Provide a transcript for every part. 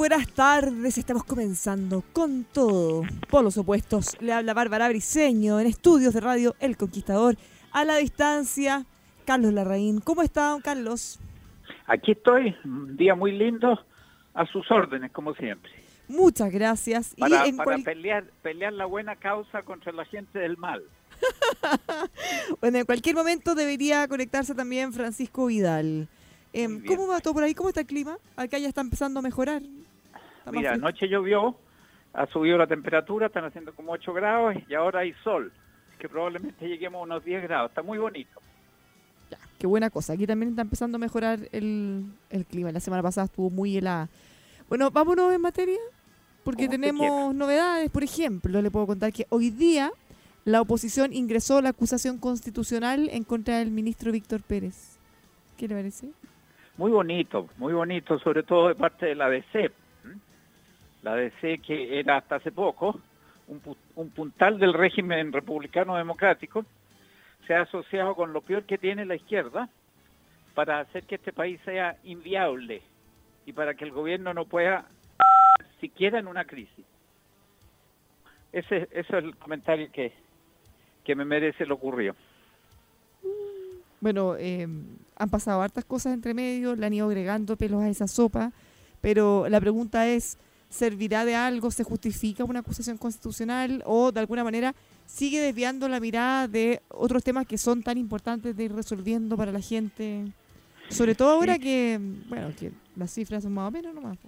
buenas tardes, estamos comenzando con todo. Por los opuestos, le habla Bárbara Briseño en estudios de radio El Conquistador. A la distancia, Carlos Larraín. ¿Cómo está, don Carlos? Aquí estoy, un día muy lindo, a sus órdenes, como siempre. Muchas gracias. Para, para pelear, pelear la buena causa contra la gente del mal. bueno, en cualquier momento debería conectarse también Francisco Vidal. Em, ¿Cómo va todo por ahí? ¿Cómo está el clima? Acá ya está empezando a mejorar. Mira, anoche llovió, ha subido la temperatura, están haciendo como 8 grados y ahora hay sol, que probablemente lleguemos a unos 10 grados. Está muy bonito. Ya, qué buena cosa. Aquí también está empezando a mejorar el, clima. La semana pasada estuvo muy helada. Bueno, vámonos en materia, porque tenemos novedades. Por ejemplo, le puedo contar que hoy día la oposición ingresó la acusación constitucional en contra del ministro Víctor Pérez. ¿Qué le parece? muy bonito, muy bonito, sobre todo de parte de la DC. La DC que era hasta hace poco un, puntal del régimen republicano democrático, se ha asociado con lo peor que tiene la izquierda para hacer que este país sea inviable y para que el gobierno no pueda siquiera en una crisis. Ese, ese es el comentario que, que me merece lo ocurrido. Bueno, eh, han pasado hartas cosas entre medio, le han ido agregando pelos a esa sopa, pero la pregunta es, ¿servirá de algo? ¿Se justifica una acusación constitucional o de alguna manera sigue desviando la mirada de otros temas que son tan importantes de ir resolviendo para la gente? Sobre todo ahora que, bueno, que las cifras son más o menos nomás.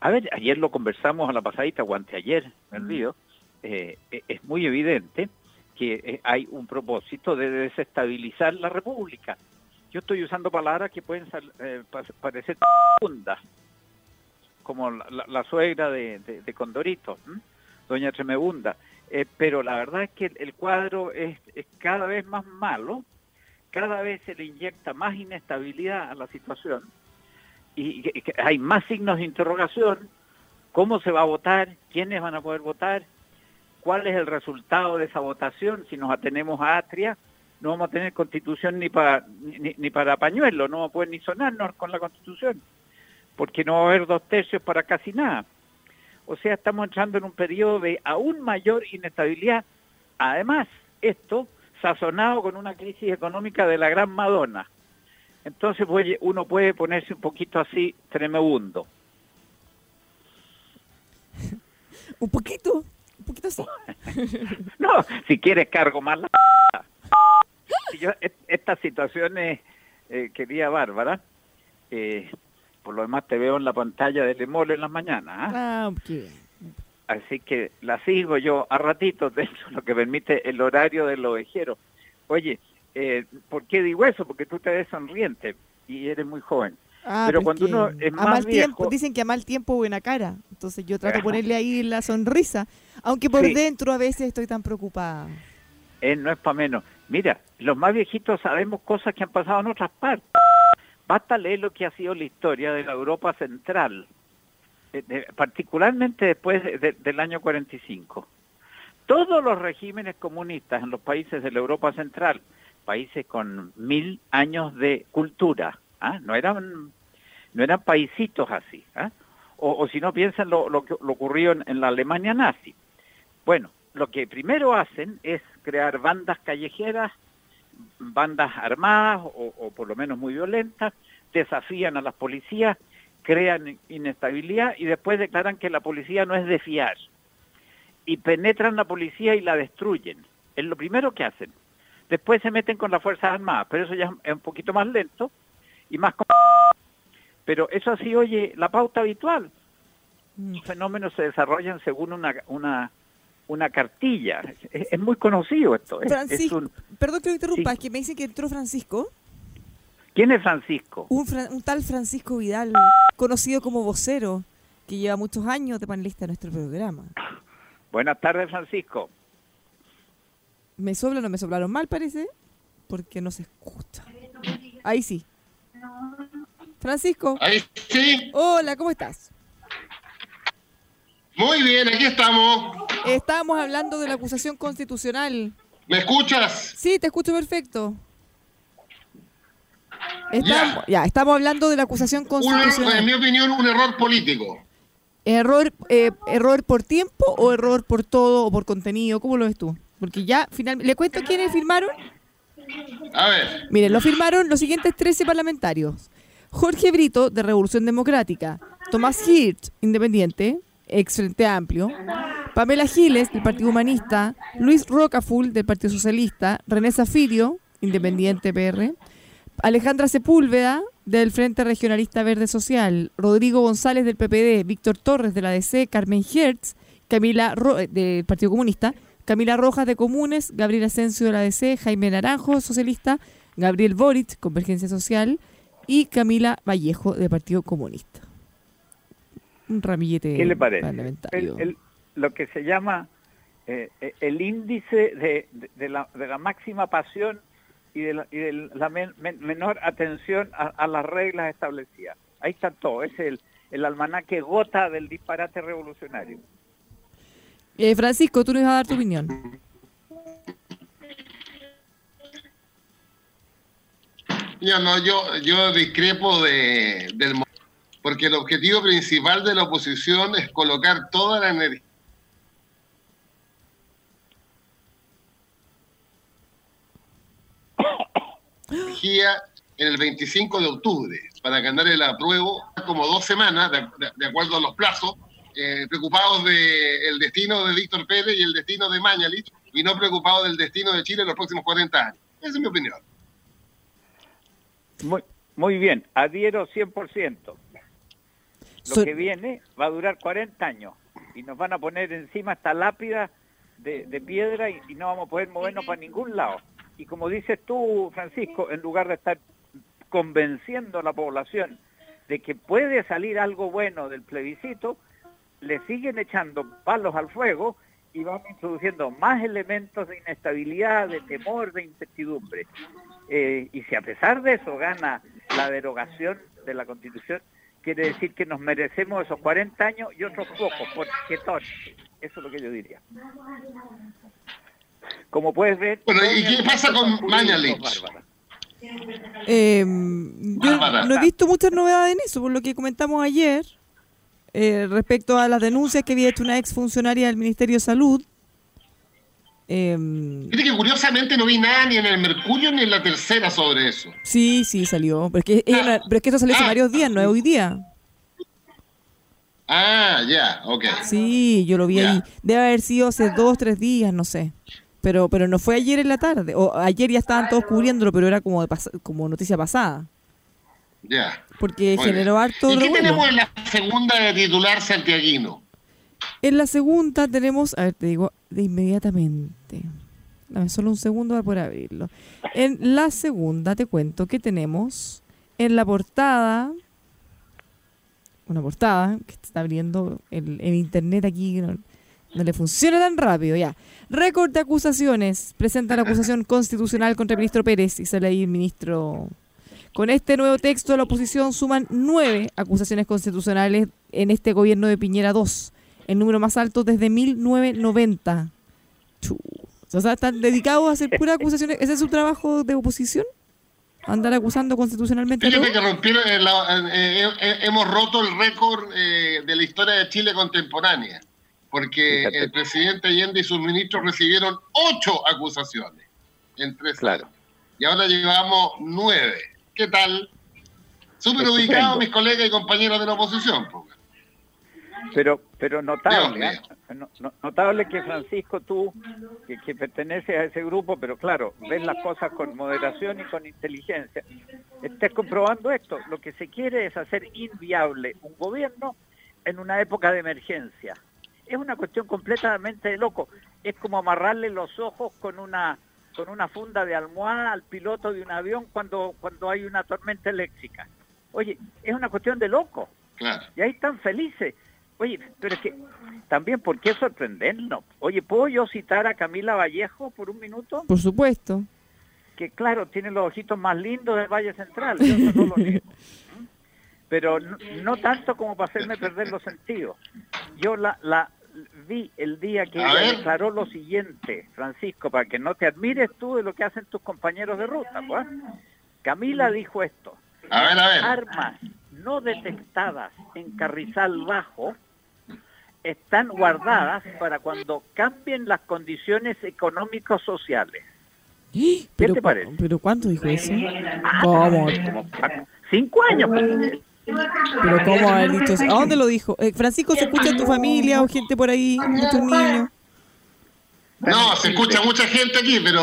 A ver, ayer lo conversamos a la pasadita o anteayer, me olvido, eh, es muy evidente que eh, hay un propósito de desestabilizar la República. Yo estoy usando palabras que pueden eh, parecer fundas, como la, suegra de, Condorito, doña Tremebunda. Eh, pero la verdad es que el, cuadro es, cada vez más malo, cada vez se le inyecta más inestabilidad a la situación y hay más signos de interrogación, cómo se va a votar, quiénes van a poder votar, cuál es el resultado de esa votación, si nos atenemos a Atria, no vamos a tener constitución ni para ni, para pañuelo, no vamos a poder ni sonarnos con la constitución, porque no va a haber dos tercios para casi nada. O sea, estamos entrando en un periodo de aún mayor inestabilidad. Además, esto sazonado con una crisis económica de la gran Madonna. Entonces uno puede ponerse un poquito así tremebundo. un poquito, no, si quieres cargo más la... Yo, estas situaciones, eh, querida Bárbara, eh, por lo demás te veo en la pantalla de Lemol en las mañanas. ¿ah? ah Así que la sigo yo a ratitos, de hecho, lo que permite el horario del ovejero. Oye, eh, ¿por qué digo eso? Porque tú te ves sonriente y eres muy joven. Ah, pero cuando uno es más mal tiempo, dicen que a mal tiempo buena cara. Entonces yo trato de ponerle ahí la sonrisa, aunque por dentro a veces estoy tan preocupada. Eh, no es para menos. Mira, los más viejitos sabemos cosas que han pasado en otras partes. Basta leer lo que ha sido la historia de la Europa Central, eh, particularmente después del año 45. Todos los regímenes comunistas en los países de la Europa Central, países con mil años de cultura, ¿ah? no eran no eran paisitos así. ¿ah? O, si no piensan lo, que lo ocurrió en, la Alemania nazi. Bueno, lo que primero hacen es crear bandas callejeras, bandas armadas o, o por lo menos muy violentas, desafían a las policías, crean inestabilidad y después declaran que la policía no es de fiar. Y penetran la policía y la destruyen. Es lo primero que hacen. Después se meten con las Fuerzas Armadas, pero eso ya es un poquito más lento y más... Pero eso así, oye, la pauta habitual. Mm. Los fenómenos se desarrollan según una, una, una cartilla. Es, muy conocido esto. Francisco, perdón que lo interrumpa, es que me dicen que entró Francisco. ¿Quién es Francisco? Un, un, tal Francisco Vidal, conocido como vocero, que lleva muchos años de panelista en nuestro programa. Buenas tardes, Francisco. ¿Me sobla o no me soplaron mal, parece? Porque no se escucha. Ahí sí. Francisco. Ahí sí. Hola, ¿cómo estás? Muy bien, aquí estamos. Estamos hablando de la acusación constitucional. ¿Me escuchas? Sí, te escucho perfecto. Estamos, ya. estamos hablando de la acusación constitucional. en mi opinión, un error político. ¿Error, eh, ¿Error por tiempo o error por todo o por contenido? ¿Cómo lo ves tú? Porque ya, finalmente, ¿le cuento quiénes firmaron? A ver. Miren, lo firmaron los siguientes 13 parlamentarios. Jorge Brito, de Revolución Democrática. Tomás Hirsch, independiente, ex Frente Amplio. Pamela Giles, del Partido Humanista. Luis Rocafull, del Partido Socialista. René Zafirio, independiente PR. Alejandra Sepúlveda, del Frente Regionalista Verde Social. Rodrigo González, del PPD. Víctor Torres, de la DC. Carmen Hertz, Camila del Partido Comunista. Camila Rojas de Comunes, Gabriel Asensio de la DC, Jaime Naranjo, socialista, Gabriel Boric, Convergencia Social, y Camila Vallejo, de Partido Comunista. Un ramillete ¿Qué le parece? lo que se llama eh, eh, el índice de, la, máxima pasión y de la, menor atención a, las reglas establecidas. Ahí está todo, es el, el almanaque gota del disparate revolucionario. Eh, Francisco, tú nos vas a dar tu opinión. Yo no, yo, yo discrepo de, del porque el objetivo principal de la oposición es colocar toda la energía en el 25 de octubre para ganar el apruebo como dos semanas, de acuerdo a los plazos, eh, preocupados del destino de Víctor Pérez y el destino de Mañalich y no preocupados del destino de Chile en los próximos 40 años. Esa es mi opinión. Muy, muy bien, adhiero 100%. Lo que viene va a durar 40 años y nos van a poner encima esta lápida de, piedra y, y, no vamos a poder movernos para ningún lado. Y como dices tú, Francisco, en lugar de estar convenciendo a la población de que puede salir algo bueno del plebiscito, le siguen echando palos al fuego y van introduciendo más elementos de inestabilidad, de temor, de incertidumbre. Eh, y si a pesar de eso gana la derogación de la Constitución, quiere decir que nos merecemos esos 40 años y otros pocos, porque todo. Eso es lo que yo diría. Como puedes ver... Bueno, ¿y qué pasa con Mañalich? Eh, yo no he visto muchas novedades en eso, por lo que comentamos ayer. Eh, respecto a las denuncias que había hecho una ex funcionaria del Ministerio de Salud. Eh, que curiosamente no vi nada ni en el Mercurio ni en la tercera sobre eso. Sí, sí, salió. Pero es que, ah. pero es que eso salió hace ah. varios días, no es hoy día. Ah, ya, ok. Sí, yo lo vi ahí. Debe haber sido hace dos, tres días, no sé. Pero, pero no fue ayer en la tarde. O ayer ya estaban todos cubriéndolo, pero era como, como noticia pasada. Ya. Porque generó harto. ¿Y qué tenemos en la segunda de titular santiaguino? En la segunda tenemos, a ver, te digo de inmediatamente. Dame solo un segundo para poder abrirlo. En la segunda te cuento que tenemos en la portada, una portada que está abriendo el, internet aquí, no, no, le funciona tan rápido, ya. Récord de acusaciones. Presenta la acusación constitucional contra el ministro Pérez y sale ahí el ministro con este nuevo texto, la oposición suman nueve acusaciones constitucionales en este gobierno de Piñera II, el número más alto desde 1990. O sea, ¿están dedicados a hacer puras acusaciones? ¿Ese es su trabajo de oposición? andar acusando constitucionalmente. a Fíjate que rompieron, eh, la- eh, eh, hemos roto el récord eh, de la historia de Chile contemporánea, porque Fíjate. el presidente Allende y sus ministros recibieron ocho acusaciones en tres Claro. años. Y ahora llevamos nueve. ¿Qué tal? Súper ubicados mis colegas y compañeros de la oposición. pues. Pero, pero notable, ¿eh? No- no- notable que Francisco, tú, que, que perteneces a ese grupo, pero claro, ves las cosas con moderación y con inteligencia, estés comprobando esto. Lo que se quiere es hacer inviable un gobierno en una época de emergencia. Es una cuestión completamente de loco. Es como amarrarle los ojos con una con una funda de almohada al piloto de un avión cuando cuando hay una tormenta eléctrica. Oye, es una cuestión de loco. Claro. Y ahí están felices. Oye, pero es que también, ¿por qué sorprendernos? Oye, ¿puedo yo citar a Camila Vallejo por un minuto? Por supuesto. Que claro, tiene los ojitos más lindos del Valle Central, yo eso no lo niego. Pero no, no tanto como para hacerme perder los sentidos. Yo la, la vi el día que A ella declaró lo siguiente, Francisco, para que no te admires tú de lo que hacen tus compañeros de ruta. Pues. Camila dijo esto, A ver, a ver. armas no detectadas en Carrizal Bajo están guardadas para cuando cambien las condiciones económicos sociales. Pero, te cu- parece? ¿Pero cuánto dijo eso? ¿Cómo? Como cinco años. pues. ¿Pero cómo haber dicho eso? ¿A dónde lo dijo? Eh, Francisco, ¿se escucha en tu familia o gente por ahí? Muchos niños. No, se escucha mucha gente aquí, pero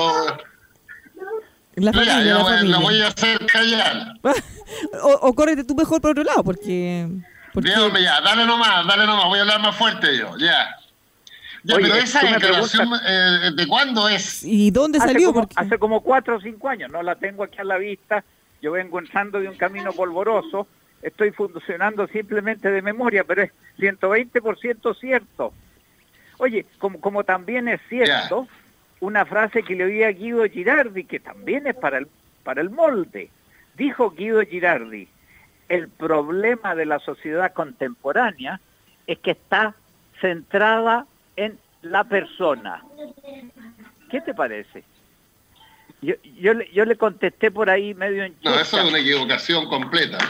la mira, familia, yo la voy- la familia. voy a hacer callar. o, o córrete tú mejor por otro lado, porque... porque Dígame ya, dale nomás, dale nomás, voy a hablar más fuerte yo, ya. Ya, Oye, pero esa declaración, eh, ¿de cuándo es? ¿Y dónde Hace salió? como, Porque... hace como cuatro o cinco años, no la tengo aquí a la vista. Yo vengo entrando de un camino polvoroso. Estoy funcionando simplemente de memoria, pero es 120% cierto. Oye, como, como también es cierto, una frase que le oí a Guido Girardi, que también es para el, para el molde. Dijo Guido Girardi, el problema de la sociedad contemporánea es que está centrada en la persona. ¿Qué te parece? Yo, yo, le, yo le contesté por ahí medio en No, eso es una equivocación completa.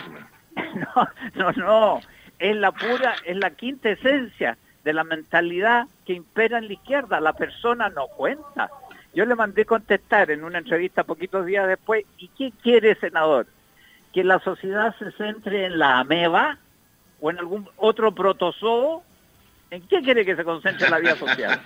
No, no, no. Es la pura, es la quinta esencia de la mentalidad que impera en la izquierda. La persona no cuenta. Yo le mandé contestar en una entrevista poquitos días después. ¿Y qué quiere, senador? ¿Que la sociedad se centre en la ameba o en algún otro protozoo? ¿En qué quiere que se concentre la vida social?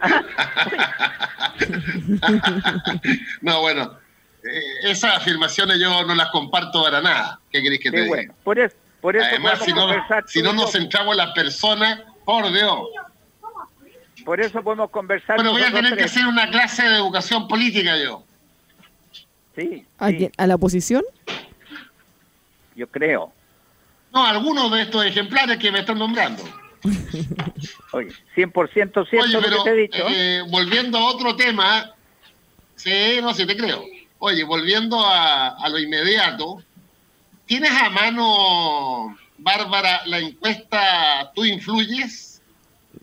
no, bueno, eh, esas afirmaciones yo no las comparto para nada. ¿Qué querés que te diga? bueno. Por eso, por eso Además, podemos si no, conversar si no nos centramos en las personas, por Dios. Por eso podemos conversar. Bueno, voy a tener que hacer una clase de educación política yo. Sí. ¿A la oposición? Yo creo. No, algunos de estos ejemplares que me están nombrando. Oye, 100% cierto Oye, lo pero que te he dicho. eh, volviendo a otro tema, sí, no sé, te creo. Oye, volviendo a, a lo inmediato, ¿tienes a mano, Bárbara, la encuesta Tú Influyes,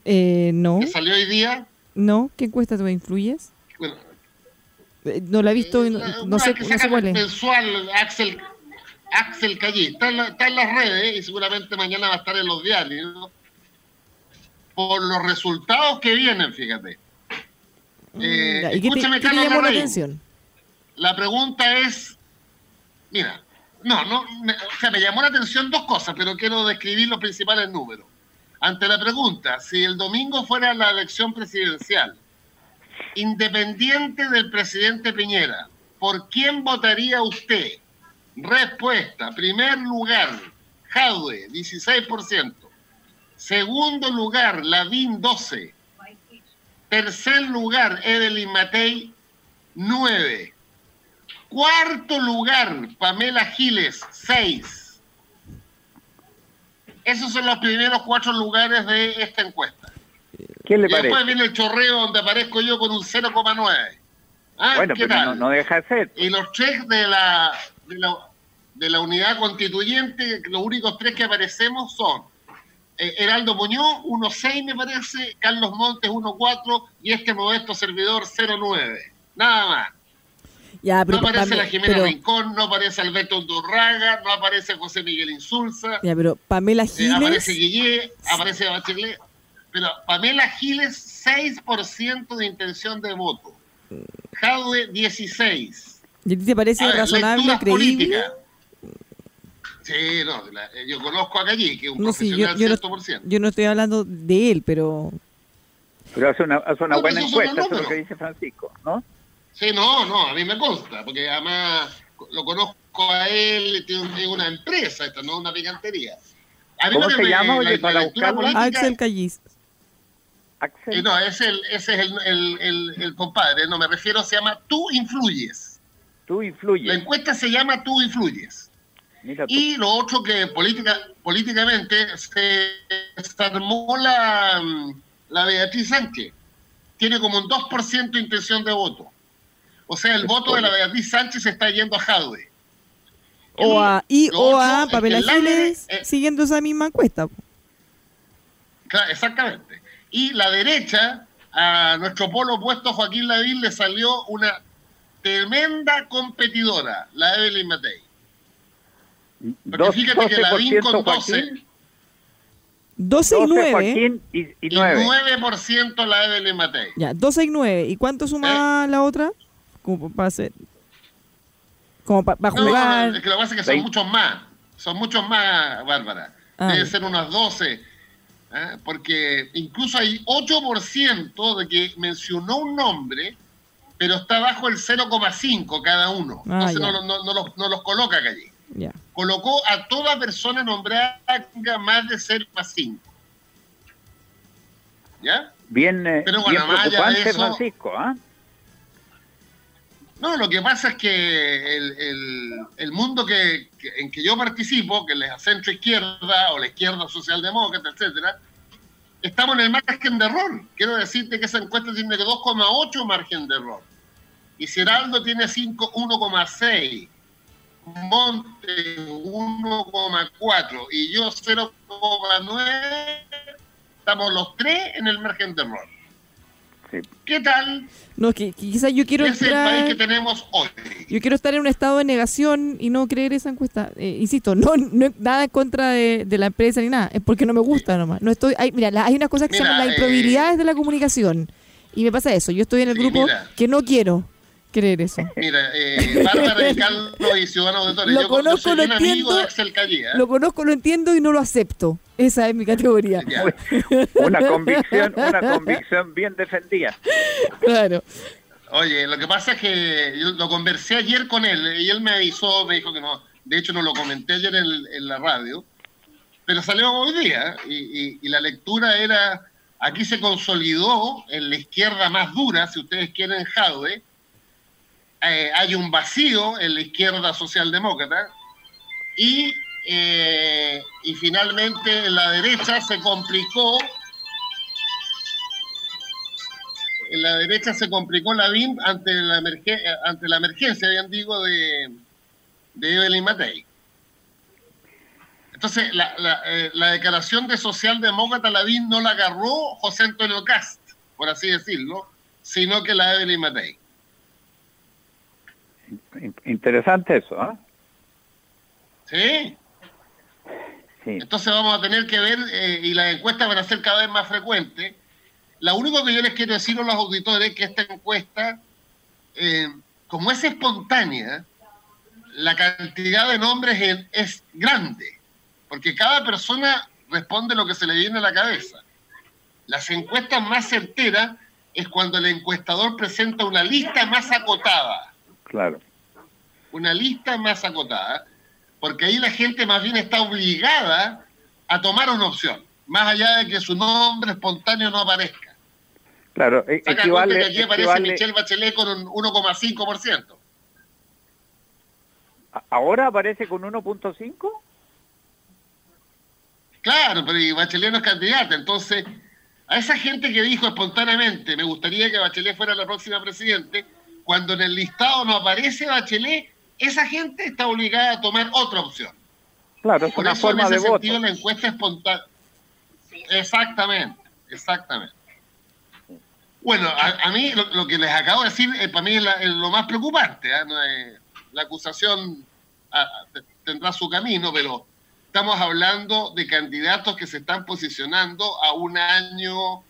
Eh, no, que salió hoy día? no. ¿Qué encuesta tú influyes? Bueno, Eh, no la he visto, no, eh, no sé, no sé saca cuál es. mensual Axel, Axel Callí. Está en, la- está en las redes y seguramente mañana va a estar en los diarios. ¿no? Por los resultados que vienen, fíjate. Eh, Mm, Ya, ¿Y escúchame, te Carlos llamó la atención? La pregunta es, mira, no, no, me, o sea, me llamó la atención dos cosas, pero quiero describir los principales números. Ante la pregunta, si el domingo fuera la elección presidencial, independiente del presidente Piñera, ¿por quién votaría usted? Respuesta, primer lugar, Jadwe, 16%. Segundo lugar, Lavín, 12%. Tercer lugar, Evelyn Matei, 9. Cuarto lugar, Pamela Giles, 6. Esos son los primeros cuatro lugares de esta encuesta. ¿Qué le y después parece? viene el chorreo donde aparezco yo con un 0,9. ¿Ah? Bueno, ¿Qué pero tal? no, no deja de ser. Y los tres de la, de la, de la unidad constituyente, los únicos tres que aparecemos son eh, Heraldo Muñoz, 1.6 me parece, Carlos Montes, 1.4 y este modesto servidor, 0.9. Nada más. Ya, pero, no aparece la Jimena pero- Rincón, no aparece Alberto Undurraga, no aparece José Miguel Insulza, Ya, pero Pamela eh, Giles. aparece Guillé, aparece Bachelet. Pero Pamela Giles, 6% de intención de voto. Jadwe, 16%. ¿Y a ti te parece A razonable, creíble? Sí, no, la- eh, yo conozco a Gallí, que es un No, sí, yo, profesional yo no, 100%. yo no estoy hablando de él, pero Pero hace una, hace una No, buena encuesta, eso es lo que dice Francisco, ¿no? Sí, no, no, a mí me consta, porque además lo conozco a él, tiene un- tiene una empresa, esta no es una picantería. A mí ¿Cómo se me- llama, la- oye, la para buscarlo? política- Axel Callis. Axel. Eh, no, es el, ese es el, el, el- el compadre, no me refiero, se llama Tú Influyes. Tú La influyes. encuesta se llama Tú Influyes. Y lo otro que política, políticamente se, se armó la, la Beatriz Sánchez. Tiene como un 2% de intención de voto. O sea, el voto de la Beatriz Sánchez se está yendo a Jadwe. O a, y o otro a Pamela Giles eh, siguiendo esa misma encuesta. Claro, exactamente. Y la derecha, a nuestro polo opuesto, Joaquín Lavín, le salió una tremenda competidora, la Evelyn Matei. Porque Dos- fíjate que Lavín con 12% 12 Joaquín, 12 y 12 9. Joaquín y, y y 9. 9% la Evelyn Matei. Ya, 12 y 9. ¿Y cuánto suma ¿Eh? la otra? Como para hacer. Como para No, no, jugar. es que lo que pasa es que son Veinte. muchos más. Son muchos más, Bárbara. Ah, Deben ser unas 12. ¿eh? Porque incluso hay 8% de que mencionó un nombre, pero está bajo el 0,5 cada uno. Ah, Entonces no, lo- no- no los, no los coloca allí. Ya. Colocó a toda persona nombrada más de 0,5. ¿Ya? Bien, eh, Pero bien bueno, preocupante, eso- Francisco, ¿ah? No, lo que pasa es que el, el- el mundo que, que- en que yo participo, que es la centro izquierda o la izquierda socialdemócrata, etcétera, estamos en el margen de error. Quiero decirte que esa encuesta tiene 2,8 margen de error. Y Ceraldo tiene 5 1,6. Monte 1,4 y yo 0,9. Estamos los tres en el margen de error. Sí. ¿Qué tal? No, es que, que quizás yo quiero es el país que tenemos hoy. Yo quiero estar en un estado de negación y no creer esa encuesta. Eh, insisto, no, no nada en contra de, de la empresa ni nada. Es porque no me gusta nomás. No estoy, hay, mira, la- hay unas cosas que se Mira, llaman las eh, improbabilidades de la comunicación. Y me pasa eso. Yo estoy en el Sí, grupo mira. que no quiero creer eso. Mira, eh, Bárbara y Carlos y Ciudadanos de Torres. Lo yo, conozco, lo entiendo. Callía. Lo conozco, lo entiendo y no lo acepto. Esa es mi categoría. Ya. Una convicción, una convicción bien defendida. Claro. Oye, lo que pasa es que yo lo conversé ayer con él y él me avisó, me dijo que no. De hecho, no lo comenté ayer en, en la radio, pero salió hoy día y, y- y la lectura era: aquí se consolidó en la izquierda más dura, si ustedes quieren, Jadwe. Eh, hay un vacío en la izquierda socialdemócrata y, eh, y finalmente en la derecha se complicó en la derecha se complicó la BIM ante la, ante la emergencia, bien digo, de, de Evelyn Matei. Entonces, la, la, eh, la declaración de socialdemócrata la BIM no la agarró José Antonio Cast, por así decirlo, sino que la Evelyn Matei. In- Interesante eso, ¿ah? ¿Sí? Sí. Entonces vamos a tener que ver, eh, y las encuestas van a ser cada vez más frecuentes. Lo único que yo les quiero decir a los auditores es que esta encuesta, eh, como es espontánea, la cantidad de nombres es, es grande, porque cada persona responde lo que se le viene a la cabeza. Las encuestas más certeras es cuando el encuestador presenta una lista más acotada Claro. una lista más acotada, porque ahí la gente más bien está obligada a tomar una opción, más allá de que su nombre espontáneo no aparezca. Claro, e- Saca equivale, que aquí aparece equivale- Michelle Bachelet con un 1,5%. ¿a- ¿Ahora aparece con 1.5? Claro, pero y Bachelet no es candidata, entonces a esa gente que dijo espontáneamente, me gustaría que Bachelet fuera la próxima presidente, cuando en el listado no aparece Bachelet, esa gente está obligada a tomar otra opción. Claro, es Por una eso en forma de ese voto. sentido la encuesta espontánea. Exactamente, exactamente. Bueno, a, mí lo, que les acabo de decir, eh, para mí es, lo más preocupante. ¿ah? la acusación ah, tendrá su camino, pero estamos hablando de candidatos que se están posicionando a un año,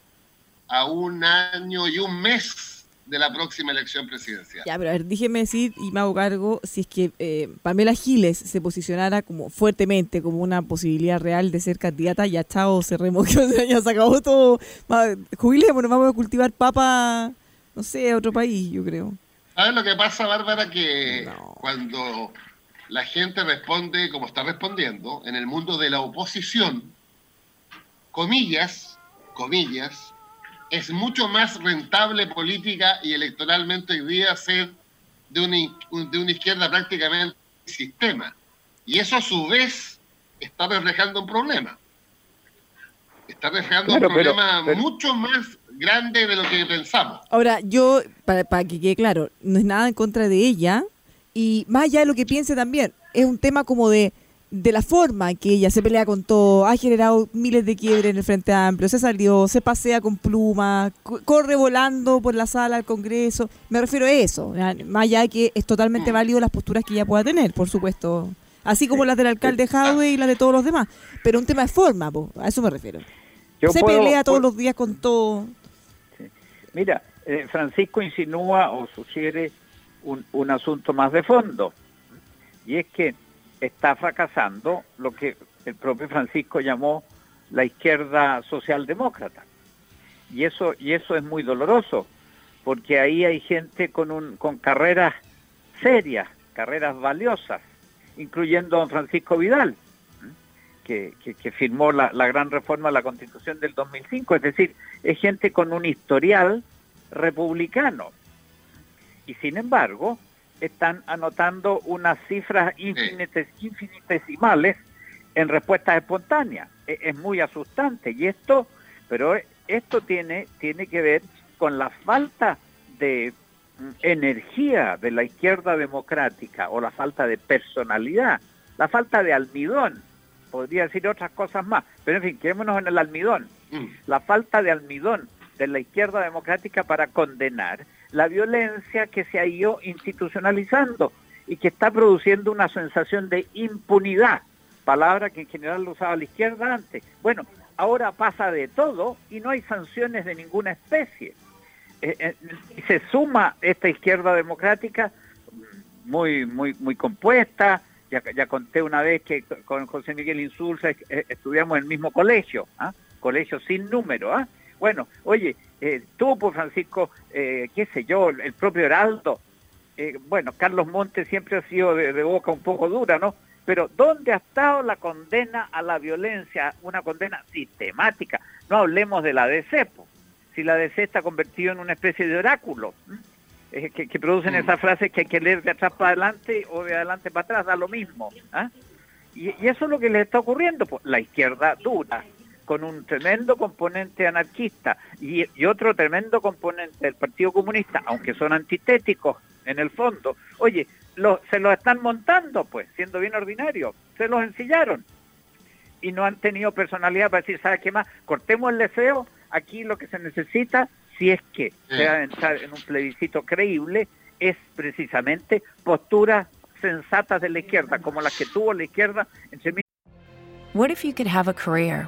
a un año y un mes de la próxima elección presidencial. Ya, pero a ver, déjeme decir y me hago cargo si es que eh, Pamela Giles se posicionara como fuertemente como una posibilidad real de ser candidata, ya chao, se removió, ya se acabó todo. Jubilémonos, vamos a cultivar papa, no sé, a otro país, yo creo. ¿Sabes lo que pasa, Bárbara? Que cuando la gente responde como está respondiendo, en el mundo de la oposición, comillas, comillas, es mucho más rentable política y electoralmente hoy día ser de una, de una izquierda prácticamente sistema. Y eso a su vez está reflejando un problema. Está reflejando un problema mucho más grande de lo que pensamos. Ahora, yo, para, para que quede claro, no es nada en contra de ella. Y más allá de lo que piense también, es un tema como de de la forma que ella se pelea con todo, ha generado miles de quiebres en el Frente Amplio, se salió, se pasea con plumas, corre volando por la sala del Congreso. Me refiero a eso, más allá de que es totalmente mm. válido las posturas que ella pueda tener, por supuesto, así como las del alcalde Jadwe y las de todos los demás, pero un tema de forma, a eso me refiero. se pelea todos los días con todo. Mira, eh, Francisco insinúa o sugiere un, un asunto más de fondo, y es que está fracasando lo que el propio Francisco llamó la izquierda socialdemócrata. Y eso, y eso es muy doloroso, porque ahí hay gente con, un, con carreras serias, carreras valiosas, incluyendo a don Francisco Vidal, que, que, firmó la, la, gran reforma de la Constitución del 2005. Es decir, es gente con un historial republicano. Y sin embargo, están anotando unas cifras infinitesimales en respuestas espontáneas. E, es, muy asustante y esto, pero esto tiene tiene que ver con la falta de mm, energía de la izquierda democrática o la falta de personalidad, la falta de almidón, podría decir otras cosas más, pero en fin, quedémonos en el almidón, mm. la falta de almidón de la izquierda democrática para condenar la violencia que se ha ido institucionalizando y que está produciendo una sensación de impunidad, palabra que en general lo usaba la izquierda antes. Bueno, ahora pasa de todo y no hay sanciones de ninguna especie. Eh, eh, se suma esta izquierda democrática muy muy muy compuesta. Ya, ya conté una vez que con José Miguel Insulza eh, estudiamos en el mismo colegio, ¿ah? colegio sin número. ¿ah? Bueno, oye, eh, tú, pues Francisco, eh, qué sé yo, el propio Heraldo, eh, bueno, Carlos Montes siempre ha sido de, boca un poco dura, ¿no? Pero ¿dónde ha estado la condena a la violencia, una condena sistemática? No hablemos de la DC, si la DC está convertida en una especie de oráculo, que, producen mm. esas frases que hay que leer de atrás para adelante o de adelante para atrás, da lo mismo. ¿ah? Y, y, eso es lo que le está ocurriendo, pues, la izquierda dura, con un tremendo componente anarquista y, otro tremendo componente del Partido Comunista, aunque son antitéticos en el fondo, oye, lo, se los están montando, pues, siendo bien ordinario, se los ensillaron. Y no han tenido personalidad para decir, ¿sabes qué más? Cortemos el deseo, aquí lo que se necesita, si es que se va a entrar en un plebiscito creíble, es precisamente posturas sensatas de la izquierda, como las que tuvo la izquierda en What if you could have a career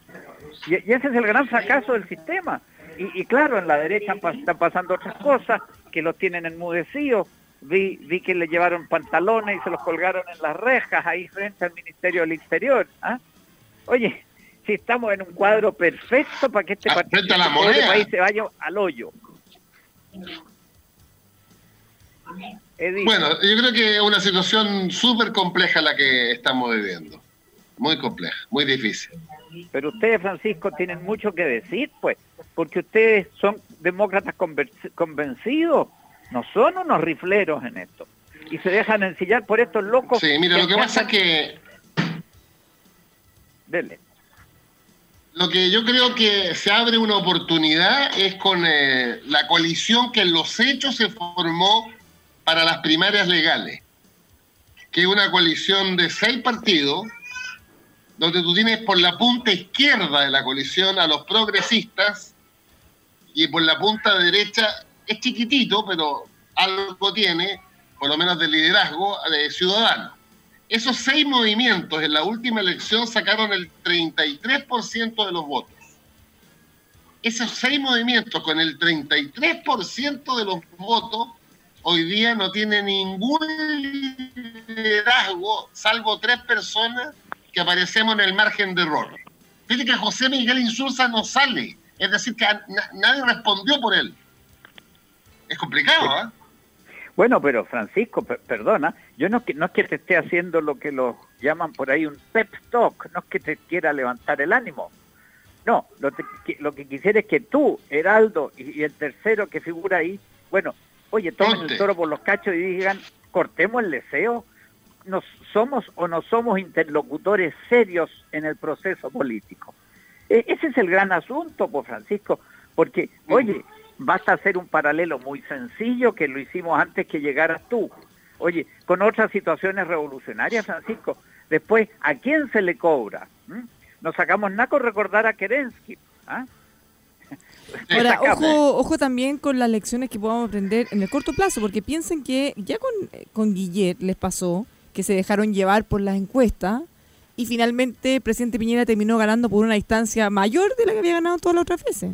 Y, ese es el gran fracaso del sistema. Y, claro, en la derecha están pasando otras cosas que los tienen enmudecidos. Vi, vi que le llevaron pantalones y se los colgaron en las rejas ahí frente al Ministerio del Interior. ¿ah? Oye, si estamos en un cuadro perfecto para que este, ah, este país se vaya al hoyo. Bueno, yo creo que es una situación súper compleja la que estamos viviendo muy compleja, muy difícil. Pero ustedes, Francisco, tienen mucho que decir, pues, porque ustedes son demócratas convencidos, no son unos rifleros en esto. Y se dejan ensillar por estos locos. Sí, mira, lo que pasa es que... Dele. Lo que yo creo que se abre una oportunidad es con eh, la coalición que en los hechos se formó para las primarias legales, que es una coalición de seis partidos, donde tú tienes por la punta izquierda de la coalición a los progresistas y por la punta derecha es chiquitito, pero algo tiene, por lo menos de liderazgo, de ciudadanos. Esos seis movimientos en la última elección sacaron el 33% de los votos. Esos seis movimientos con el 33% de los votos hoy día no tienen ningún liderazgo, salvo tres personas que aparecemos en el margen de error. Fíjate que José Miguel Insulza no sale, es decir, que nadie respondió por él. Es complicado, ¿eh? Bueno, pero Francisco, perdona, yo no, no es que te esté haciendo lo que lo llaman por ahí un pep talk, no es que te quiera levantar el ánimo. No, lo, lo que quisiera es que tú, Heraldo, y, el tercero que figura ahí, bueno, oye, tomen el toro por los cachos y digan, cortemos el deseo. ¿Nos somos o no somos interlocutores serios en el proceso político? E, ese es el gran asunto, pues Francisco, porque, oye, basta hacer un paralelo muy sencillo que lo hicimos antes que llegaras tú. Oye, con otras situaciones revolucionarias, Francisco, después, ¿a quién se le cobra? ¿Mm? Nos sacamos nada con recordar a Kerensky. ¿ah? Ahora, ojo, ojo también con las lecciones que podamos aprender en el corto plazo, porque piensen que ya con, con Guillet les pasó que se dejaron llevar por las encuestas y finalmente el presidente Piñera terminó ganando por una distancia mayor de la que había ganado todas las otras veces.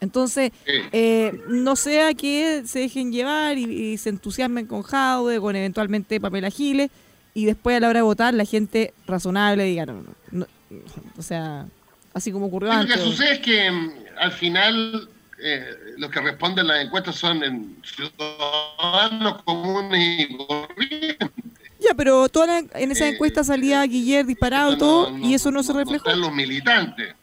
Entonces, eh, no sea que se dejen llevar y, se entusiasmen con Jaude, con eventualmente Papel Agiles, y después a la hora de votar la gente razonable diga, no, no, o sea, así como ocurrió antes. Lo que sucede es que mm, al final eh, los que responden las encuestas son en ciudadanos comunes y corrientes. Pero toda en esa eh, encuesta salía Guillermo disparado todo y eso no se reflejó. Están los militantes.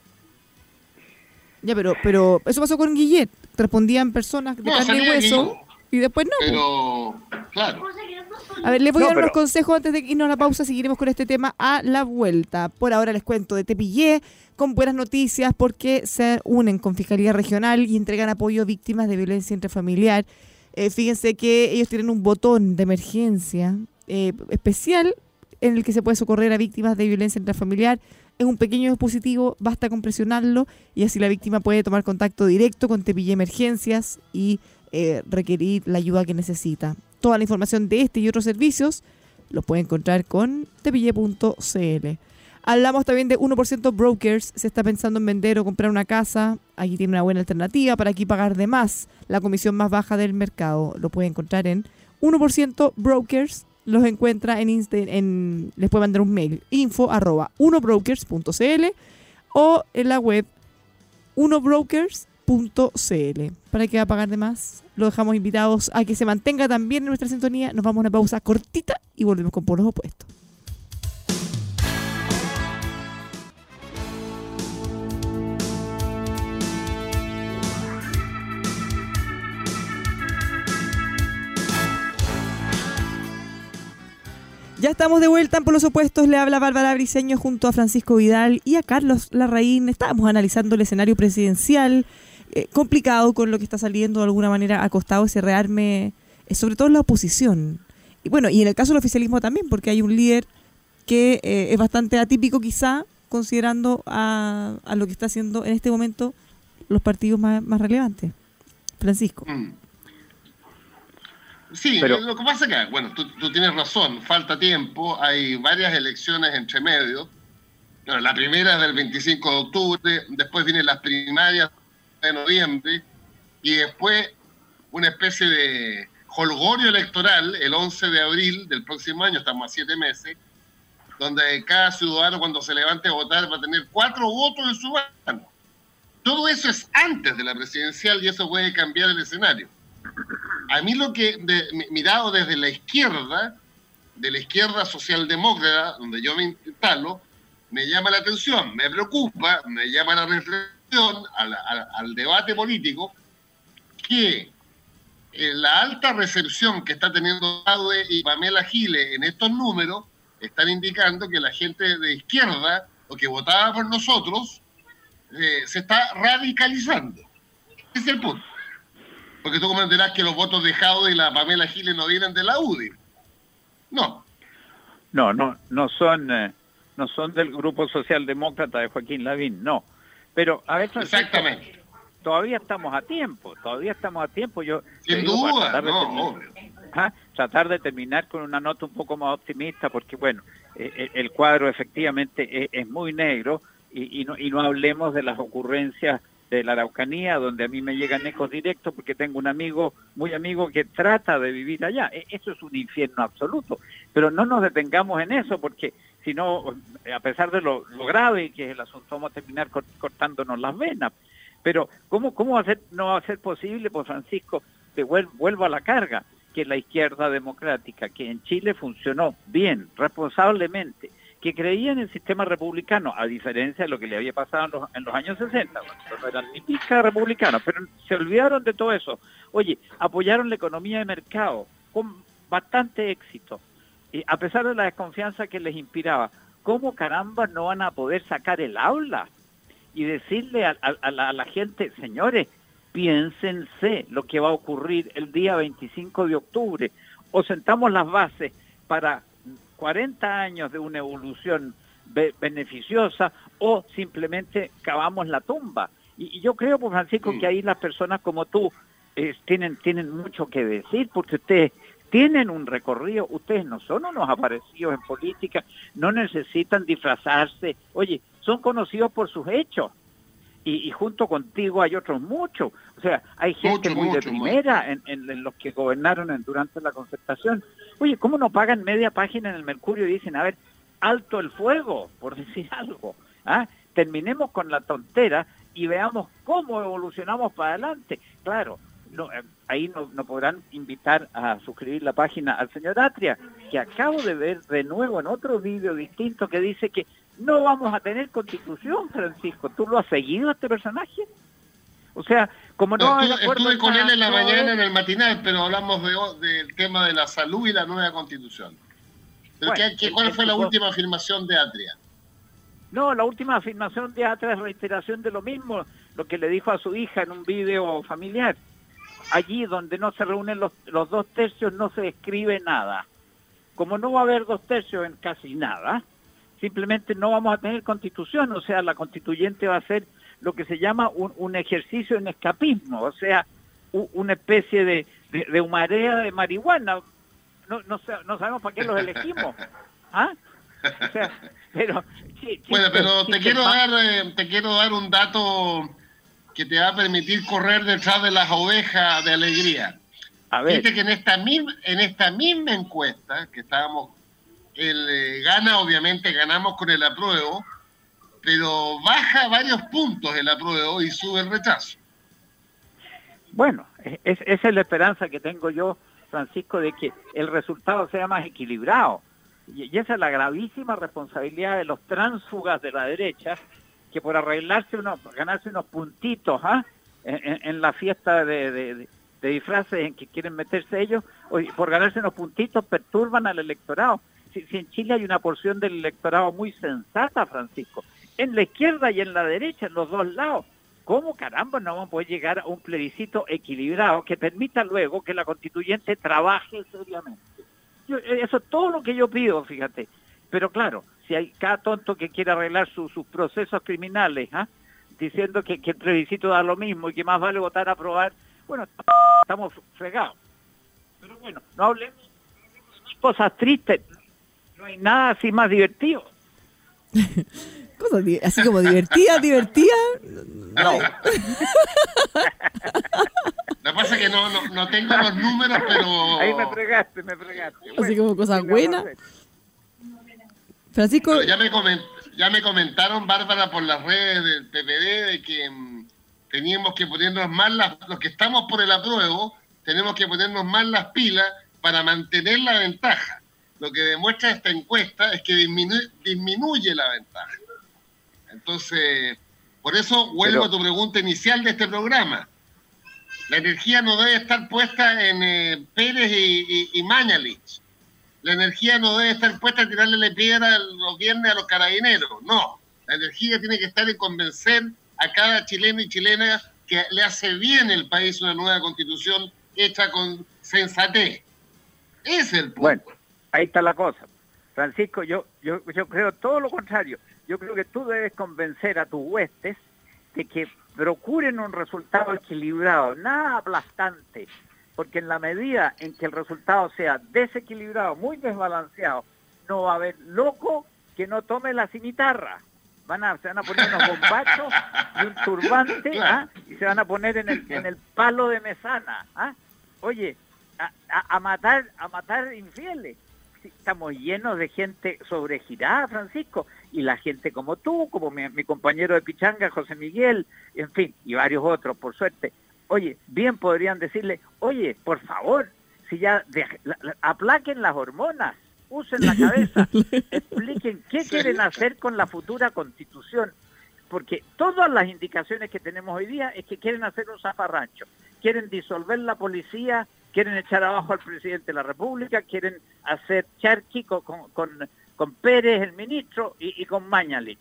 Ya, pero, pero eso pasó con Guillet. Respondían personas de carne y hueso y después no. Pero, claro. A ver, les voy a dar unos consejos antes de irnos a la pausa. Seguiremos con este tema a la vuelta. Por ahora les cuento de Tepillé con buenas noticias porque se unen con Fiscalía Regional y entregan apoyo a víctimas de violencia intrafamiliar. Eh, fíjense que ellos tienen un botón de emergencia eh, especial en el que se puede socorrer a víctimas de violencia intrafamiliar es un pequeño dispositivo, basta con presionarlo y así la víctima puede tomar contacto directo con Tepille Emergencias y eh, requerir la ayuda que necesita. Toda la información de este y otros servicios lo puede encontrar con tepille.cl. Hablamos también de 1% brokers. Se está pensando en vender o comprar una casa. Aquí tiene una buena alternativa para aquí pagar de más. La comisión más baja del mercado. Lo puede encontrar en 1% brokers los encuentra en, en les puede mandar un mail info arroba unobrokers.cl o en la web unobrokers.cl para que va a pagar de más. Lo dejamos invitados a que se mantenga también en nuestra sintonía. Nos vamos a una pausa cortita y volvemos con polos opuestos. Ya estamos de vuelta en Por los Opuestos. Le habla Bárbara Briseño junto a Francisco Vidal y a Carlos Larraín. Estábamos analizando el escenario presidencial, eh, complicado con lo que está saliendo de alguna manera acostado ese rearme, eh, sobre todo en la oposición. Y bueno, y en el caso del oficialismo también, porque hay un líder que eh, es bastante atípico quizá, considerando a, lo que está haciendo en este momento los partidos más, relevantes. Francisco. Mm. Sí, lo que pasa es que, bueno, tú, tienes razón, falta tiempo, hay varias elecciones entre medio. la primera es del 25 de octubre, después vienen las primarias de noviembre y después una especie de holgorio electoral el 11 de abril del próximo año, estamos a siete meses, donde cada ciudadano cuando se levante a votar va a tener cuatro votos en su mano. Todo eso es antes de la presidencial y eso puede cambiar el escenario a mí lo que, mirado desde la izquierda, de la izquierda socialdemócrata, donde yo me instalo, me llama la atención, me preocupa, me llama la reflexión, al, debate político, que la alta recepción que está teniendo Aude y Pamela Giles en estos números están indicando que la gente de izquierda o que votaba por nosotros eh, se está radicalizando. Ese es el punto. Porque tú comprenderás que los votos de Jaude y la Pamela Giles no vienen de la UDI. No. No, no, no son, eh, no son del grupo socialdemócrata de Joaquín Lavín, no. Pero a veces Exactamente. Todavía estamos a tiempo, todavía estamos a tiempo. Yo Sin duda, tratar, no, de ¿ah? tratar de terminar con una nota un poco más optimista, porque bueno, eh, eh, el cuadro efectivamente es, muy negro y, y, no, y no hablemos de las ocurrencias de la Araucanía, donde a mí me llegan ecos directos porque tengo un amigo, muy amigo, que trata de vivir allá. E, eso es un infierno absoluto. Pero no nos detengamos en eso porque si no, a pesar de lo, grave que es el asunto, vamos a terminar cortándonos las venas. Pero ¿cómo, cómo no va a ser posible, pues Francisco, que vuelva a la carga? que la izquierda democrática, que en Chile funcionó bien, responsablemente, que creía en el sistema republicano, a diferencia de lo que le había pasado en los, años 60, no eran ni pizca republicanos, pero se olvidaron de todo eso. Oye, apoyaron la economía de mercado con bastante éxito, y a pesar de la desconfianza que les inspiraba. ¿Cómo caramba no van a poder sacar el aula y decirle a, la, a la gente, señores, piénsense lo que va a ocurrir el día 25 de octubre o sentamos las bases para 40 años de una evolución beneficiosa o simplemente cavamos la tumba. Y, yo creo, pues Francisco, que ahí las personas como tú eh, tienen, tienen mucho que decir porque ustedes tienen un recorrido, ustedes no son unos aparecidos en política, no necesitan disfrazarse, oye, son conocidos por sus hechos. Y, junto contigo hay otros muchos. O sea, hay gente muy de primera en, en, los que gobernaron durante la concertación. Oye, ¿cómo no pagan media página en el Mercurio y dicen, a ver, alto el fuego, por decir algo? ¿ah? Terminemos con la tontera y veamos cómo evolucionamos para adelante. Claro, no, eh, ahí no, no, podrán invitar a suscribir la página al señor Atria, que acabo de ver de nuevo en otro vídeo distinto que dice que no vamos a tener constitución, Francisco. ¿Tú lo has seguido este personaje? O sea, como no... estuve, con él en la mañana en el matinal, pero hablamos de, del tema de la salud y la nueva constitución. ¿Cuál fue la última afirmación de Atria? No, la última afirmación de Atria es reiteración de lo mismo, lo que le dijo a su hija en un video familiar. Allí donde no se reúnen los, los dos tercios no se escribe nada. Como no va a haber dos tercios en casi nada, simplemente no vamos a tener constitución, o sea, la constituyente va a ser lo que se llama un, ejercicio en escapismo, o sea, una especie de, de, humarea de marihuana. No, no, sabemos para qué los elegimos. ¿Ah? O sea, pero, bueno, pero te quiero dar eh, te quiero dar un dato que te va a permitir correr detrás de las ovejas de alegría. A ver. que en esta misma en esta misma encuesta que estábamos el eh, gana obviamente ganamos con el apruebo pero baja varios puntos el apruebo y sube el rechazo. Bueno, es, esa es la esperanza que tengo yo, Francisco, de que el resultado sea más equilibrado. Y, esa es la gravísima responsabilidad de los tránsfugas de la derecha, que por arreglarse unos, ganarse unos puntitos ¿ah? en, la fiesta de, disfraces en que quieren meterse ellos, por ganarse unos puntitos perturban al electorado. Si en Chile hay una porción del electorado muy sensata, Francisco, en la izquierda y en la derecha, en los dos lados. ¿Cómo caramba no vamos a poder llegar a un plebiscito equilibrado que permita luego que la constituyente trabaje seriamente? eso es todo lo que yo pido, fíjate. Pero claro, si hay cada tonto que quiere arreglar sus procesos criminales, ¿ah? diciendo que, el plebiscito da lo mismo y que más vale votar a aprobar, bueno, estamos fregados. Pero bueno, no hablemos de cosas tristes, no hay nada así más divertido. Cosas así como divertida, divertida. No. Lo que pasa es que no, no, no, tengo los números, pero. Ahí me fregaste, me fregaste. Así como cosas buenas. Francisco. ya me, ya me comentaron, Bárbara, por las redes del PPD de que mm, teníamos que ponernos más las. Los que estamos por el apruebo, tenemos que ponernos más las pilas para mantener la ventaja. Lo que demuestra esta encuesta es que disminuye la ventaja. Entonces, por eso vuelvo a tu pregunta inicial de este programa. La energía no debe estar puesta en eh, Pérez y, y, Mañalich. La energía no debe estar puesta en tirarle la piedra los viernes a los carabineros. No. La energía tiene que estar en convencer a cada chileno y chilena que le hace bien el país una nueva constitución hecha con sensatez. Es el punto. Bueno, ahí está la cosa. Francisco, yo, yo, yo creo todo lo contrario. Yo creo que tú debes convencer a tus huestes de que procuren un resultado equilibrado, nada aplastante, porque en la medida en que el resultado sea desequilibrado, muy desbalanceado, no va a haber loco que no tome la cimitarra. Van a, se van a poner unos bombachos y un turbante ¿ah? y se van a poner en el, en el palo de mesana. ¿ah? Oye, a, a, matar a matar infieles. Estamos llenos de gente sobregirada, Francisco y la gente como tú, como mi, compañero de Pichanga, José Miguel, en fin, y varios otros, por suerte. Oye, bien podrían decirle, oye, por favor, si ya aplaquen las hormonas, usen la cabeza, expliquen qué quieren hacer con la futura constitución, porque todas las indicaciones que tenemos hoy día es que quieren hacer un zafarrancho, quieren disolver la policía, quieren echar abajo al presidente de la República, quieren hacer charqui con, con Pérez, el ministro, y, con Mañalich.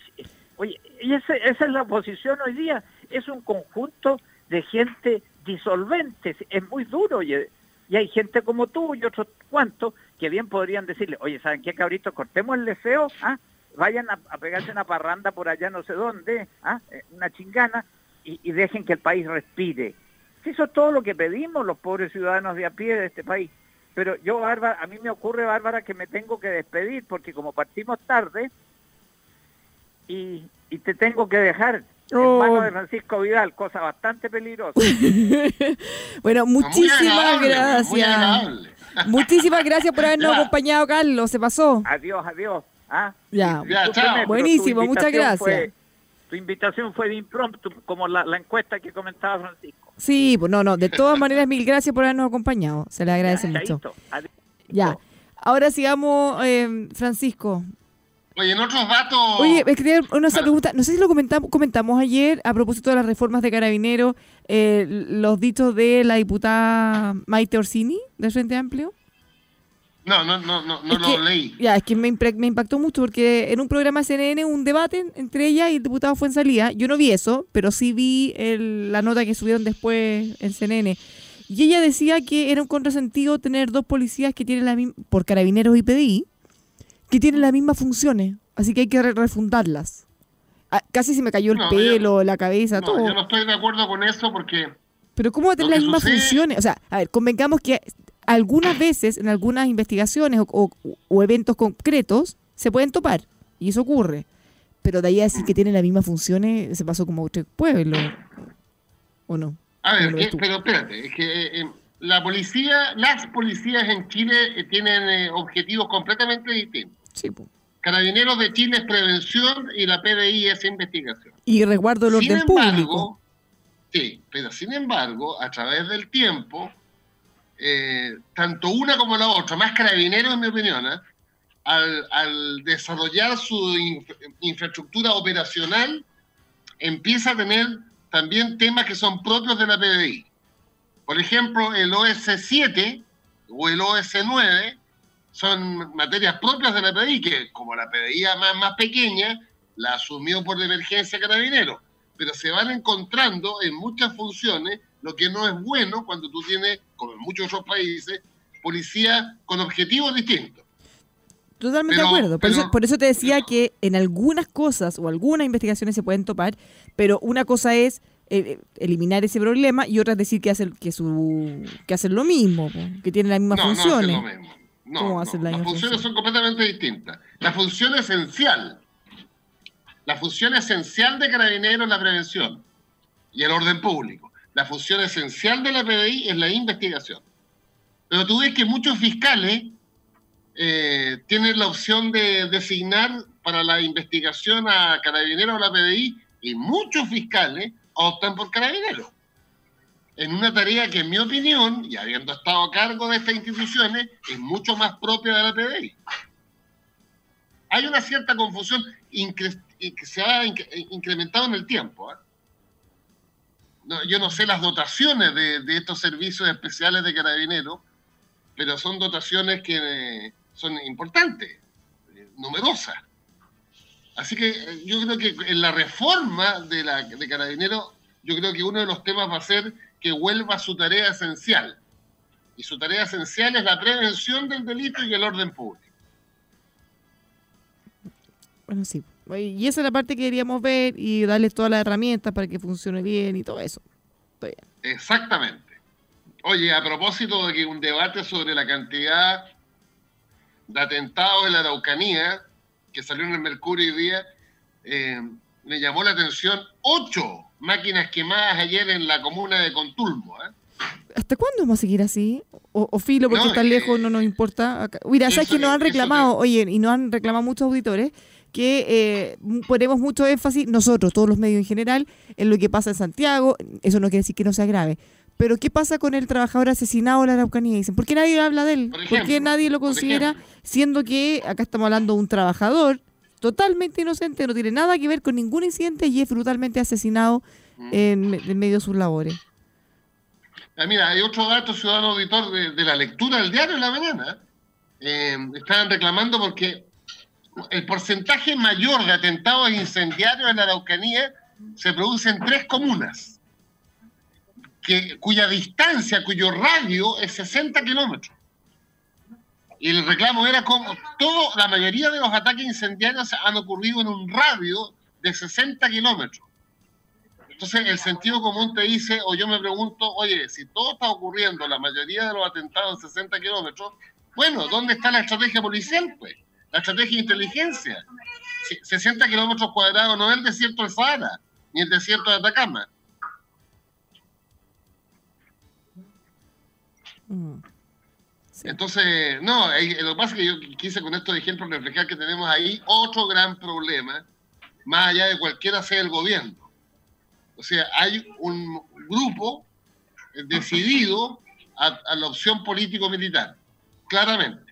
Oye, y esa es la oposición hoy día, es un conjunto de gente disolvente, es muy duro, y, y hay gente como tú y otros cuantos que bien podrían decirle, oye, ¿saben qué, cabrito? Cortemos el deseo, ¿ah? vayan a, pegarse una parranda por allá no sé dónde, ¿ah? Eh, una chingana, y dejen que el país respire. Eso es todo lo que pedimos los pobres ciudadanos de a pie de este país. Pero yo, Bárbara, a mí me ocurre, Bárbara, que me tengo que despedir porque como partimos tarde y, te tengo que dejar en oh. manos de Francisco Vidal, cosa bastante peligrosa. bueno, muchísimas gracias. Muchísimas gracias por habernos acompañado, Carlos. Se pasó. Adiós, adiós. ¿Ah? Ya, Buenísimo, muchas gracias. tu invitación fue de impromptu, como la, la encuesta que comentaba Francisco. Sí, pues no, no. De todas maneras, mil gracias por habernos acompañado. Se le agradece mucho. Ya. Ahora sigamos, eh, Francisco. Oye, en otros datos. Oye, me quería una pregunta. No sé si lo comentamos, comentamos ayer a propósito de las reformas de Carabinero, eh, los dichos de la diputada Maite Orsini del Frente Amplio. No, no, no, no, no lo leí. Ya, es que me, me, impactó mucho porque en un programa CNN un debate entre ella y el diputado fue en salida. Yo no vi eso, pero sí vi la nota que subieron después en CNN. Y ella decía que era un contrasentido tener dos policías que tienen la misma, por carabineros y PDI, que tienen las mismas funciones. Así que hay que refundarlas. Ah, casi se me cayó el pelo, la cabeza, todo. Yo no estoy de acuerdo con eso porque... Pero ¿cómo va a tener las mismas funciones? O sea, a ver, convengamos que algunas veces en algunas investigaciones o, eventos concretos se pueden topar y eso ocurre. Pero de ahí a decir que tienen las mismas funciones, se pasó como otro pueblo. ¿O no? A ver, pero espérate, es que eh, eh, la policía, las policías en Chile eh, tienen objetivos completamente distintos. Sí, Carabineros de Chile es prevención y la PDI es investigación. Y resguardo del orden público. Sí, pero sin embargo, a través del tiempo, eh, tanto una como la otra, más carabineros en mi opinión, ¿eh? al, desarrollar su infraestructura operacional, empieza a tener también temas que son propios de la PDI. Por ejemplo, el OS7 o el OS9 son materias propias de la PDI, que como la PDI más, más pequeña, la asumió por emergencia carabinero, pero se van encontrando en muchas funciones lo que no es bueno cuando tú tienes, como en muchos otros países, policía con objetivos distintos. Totalmente de acuerdo. Por, eso, te decía que en algunas cosas o algunas investigaciones se pueden topar, pero una cosa es eh, eliminar ese problema y otra es decir que hacen, que su, que hacen lo mismo, que tienen las mismas funciones. No, lo mismo. No, las funciones son completamente distintas. La función esencial, la función esencial de Carabineros es la prevención y el orden público la función esencial de la PDI es la investigación. Pero tú ves que muchos fiscales eh, tienen la opción de designar para la investigación a carabineros o la PDI y muchos fiscales optan por carabineros. En una tarea que en mi opinión, y habiendo estado a cargo de estas instituciones, es mucho más propia de la PDI. Hay una cierta confusión que se ha incrementado en el tiempo. Yo no sé las dotaciones de, estos servicios especiales de carabineros, pero son dotaciones que son importantes, numerosas. Así que eh, yo creo que en la reforma de, la, de Carabineros, yo creo que uno de los temas va a ser que vuelva a su tarea esencial. Y su tarea esencial es la prevención del delito y el orden público. Bueno, sí. Y esa es la parte que queríamos ver y darles todas las herramientas para que funcione bien y todo eso. Exactamente. Oye, a propósito de que un debate sobre la cantidad de atentados en la Araucanía, que salió en el Mercurio hoy día, eh, me llamó la atención ocho máquinas quemadas ayer en la comuna de Contulmo. ¿eh? ¿Hasta cuándo vamos a seguir así? O, filo, porque está lejos, no nos importa. Mira, sabes que nos han reclamado, oye, y nos han reclamado muchos auditores, que eh, ponemos mucho énfasis, nosotros, todos los medios en general, en lo que pasa en Santiago. Eso no quiere decir que no sea grave. Pero ¿qué pasa con el trabajador asesinado en la Araucanía? Dicen, ¿por qué nadie habla de él? Por, qué nadie lo considera? Siendo que acá estamos hablando de un trabajador totalmente inocente, no tiene nada que ver con ningún incidente y es brutalmente asesinado mm. en, medio de sus labores. Ah, mira, hay otro dato, ciudadano auditor, de, la lectura del diario en la mañana. Eh, estaban reclamando porque el porcentaje mayor de atentados incendiarios en la Araucanía se produce en tres comunas, que, cuya distancia, cuyo radio es 60 kilómetros. Y el reclamo era como todo, la mayoría de los ataques incendiarios han ocurrido en un radio de 60 kilómetros. Entonces el sentido común te dice, o yo me pregunto, oye, si todo está ocurriendo, la mayoría de los atentados en 60 kilómetros, bueno, ¿dónde está la estrategia policial? Pues la estrategia de inteligencia. 60 kilómetros cuadrados no es el desierto de Sahara, ni el desierto de Atacama. Mm. Entonces, no, lo que pasa es que yo quise con estos ejemplos reflejar que tenemos ahí otro gran problema, más allá de cualquiera sea el gobierno. O sea, hay un grupo decidido a la opción político-militar, claramente.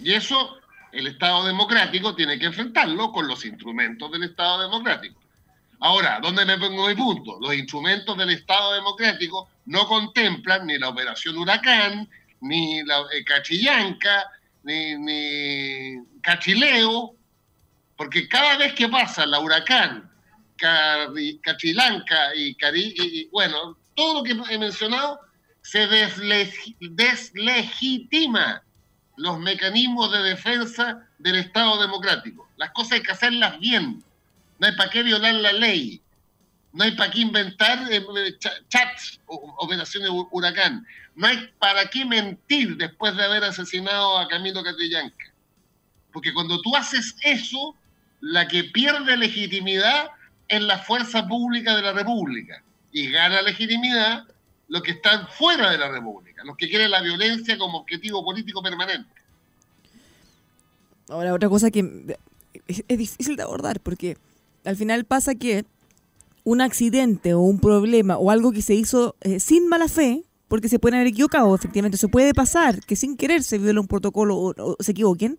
Y eso el Estado democrático tiene que enfrentarlo con los instrumentos del Estado democrático. Ahora, ¿dónde me pongo mi punto? Los instrumentos del Estado democrático no contemplan ni la operación Huracán, ni la eh, Cachillanca, ni, Cachileo, porque cada vez que pasa la Huracán, Cachilanca y, Cari, y, bueno, todo lo que he mencionado se deslegitima los mecanismos de defensa del Estado democrático. Las cosas hay que hacerlas bien. No hay para qué violar la ley. No hay para qué inventar eh, chats, operaciones huracán. No hay para qué mentir después de haber asesinado a Camilo Catrillanca. Porque cuando tú haces eso, la que pierde legitimidad es la fuerza pública de la República. Y gana legitimidad los que están fuera de la República, los que quieren la violencia como objetivo político permanente. Ahora, otra cosa que es, difícil de abordar, porque al final pasa que un accidente o un problema o algo que se hizo eh, sin mala fe, porque se pueden haber equivocado, efectivamente, se puede pasar que sin querer se viola un protocolo o, se equivoquen,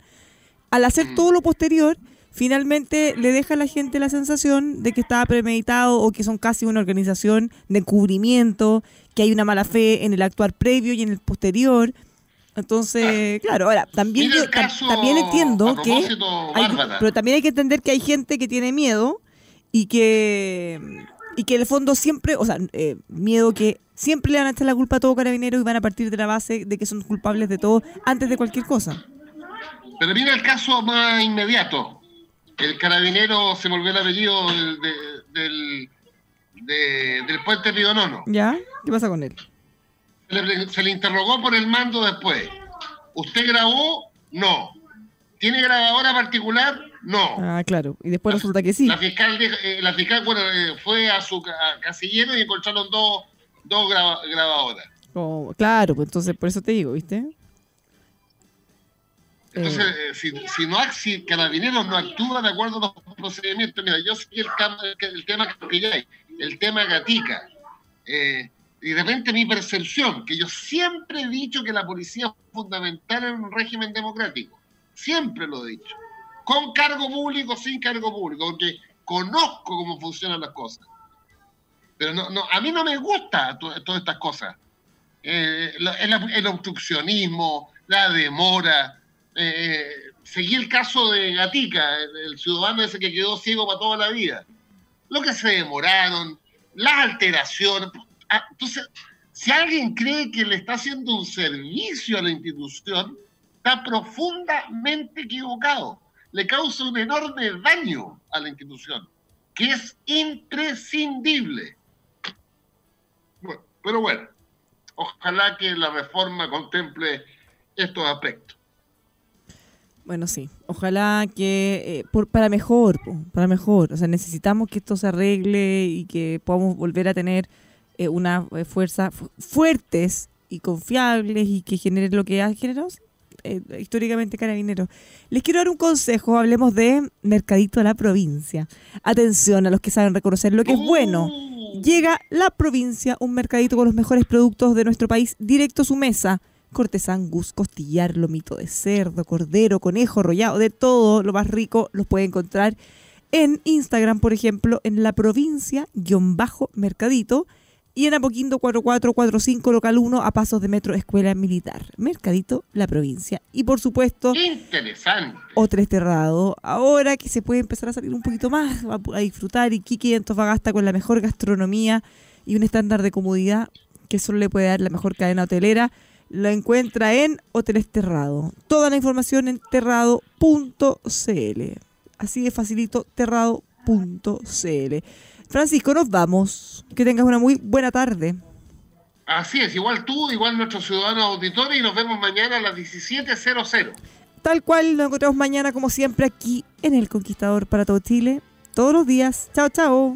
al hacer todo lo posterior, finalmente le deja a la gente la sensación de que estaba premeditado o que son casi una organización de encubrimiento que hay una mala fe en el actuar previo y en el posterior. Entonces, claro, ahora, también, también entiendo que... pero también hay que entender que hay gente que tiene miedo y que, y que en el fondo siempre, o sea, eh, miedo que siempre le van a echar la culpa a todo carabinero y van a partir de la base de que son culpables de todo antes de cualquier cosa. Pero mira el caso más inmediato. El carabinero se volvió el apellido del del puente Río Nono. ¿Ya? ¿Qué pasa con él? Se le, interrogó por el mando después. ¿Usted grabó? No. ¿Tiene grabadora particular? No. Ah, claro. Y después resulta que sí. La fiscal, eh, la fiscal bueno, eh, fue a su casillero y encontraron dos, dos grabadoras. Oh, claro, pues entonces por eso te digo, ¿viste? Entonces, eh. si, si, no, si Carabineros no actúa de acuerdo a los procedimientos, mira, yo sé el, el tema que hay, el tema Gatica. Eh, y de repente mi percepción, que yo siempre he dicho que la policía es fundamental en un régimen democrático, siempre lo he dicho. con cargo público, sin cargo público, porque conozco cómo funcionan las cosas. Pero no, no, a mí no me gusta todas estas cosas. Eh, el, obstruccionismo, la demora. Eh, seguí el caso de Gatica, el, ciudadano ese que quedó ciego para toda la vida. Lo que se demoraron, las alteraciones. Ah, entonces, si alguien cree que le está haciendo un servicio a la institución, está profundamente equivocado. Le causa un enorme daño a la institución, que es imprescindible. pero bueno, ojalá que la reforma contemple estos aspectos. Bueno, sí. Ojalá que eh, para mejor, para mejor. O sea, necesitamos que esto se arregle y que podamos volver a tener eh, una eh, fuerza fuertes y confiables y que genere lo que ha generado históricamente Carabineros. Les quiero dar un consejo. Hablemos de Mercadito de la Provincia. Atención a los que saben reconocer lo que es bueno. ¡Oh! Llega la provincia, un mercadito con los mejores productos de nuestro país directo a su mesa cortes angus, costillar, lomito de cerdo, cordero, conejo, rollado, de todo lo más rico los puede encontrar en Instagram, por ejemplo, en la provincia-mercadito y en Apoquindo 4445 local 1 a pasos de metro Escuela Militar. Mercadito, la provincia. Y por supuesto, interesante. Hotel Terrado. Ahora que se puede empezar a salir un poquito más, a, disfrutar y Kiki Antofagasta con la mejor gastronomía y un estándar de comodidad que solo le puede dar la mejor cadena hotelera lo encuentra en Hoteles Terrado. Toda la información en terrado.cl. Así de facilito, terrado.cl. Francisco, nos vamos. Que tengas una muy buena tarde. Así es, igual tú, igual nuestros ciudadanos auditores y nos vemos mañana a las 17.00. Tal cual, nos encontramos mañana como siempre aquí en El Conquistador para todo Chile. Todos los días. Chao, chao.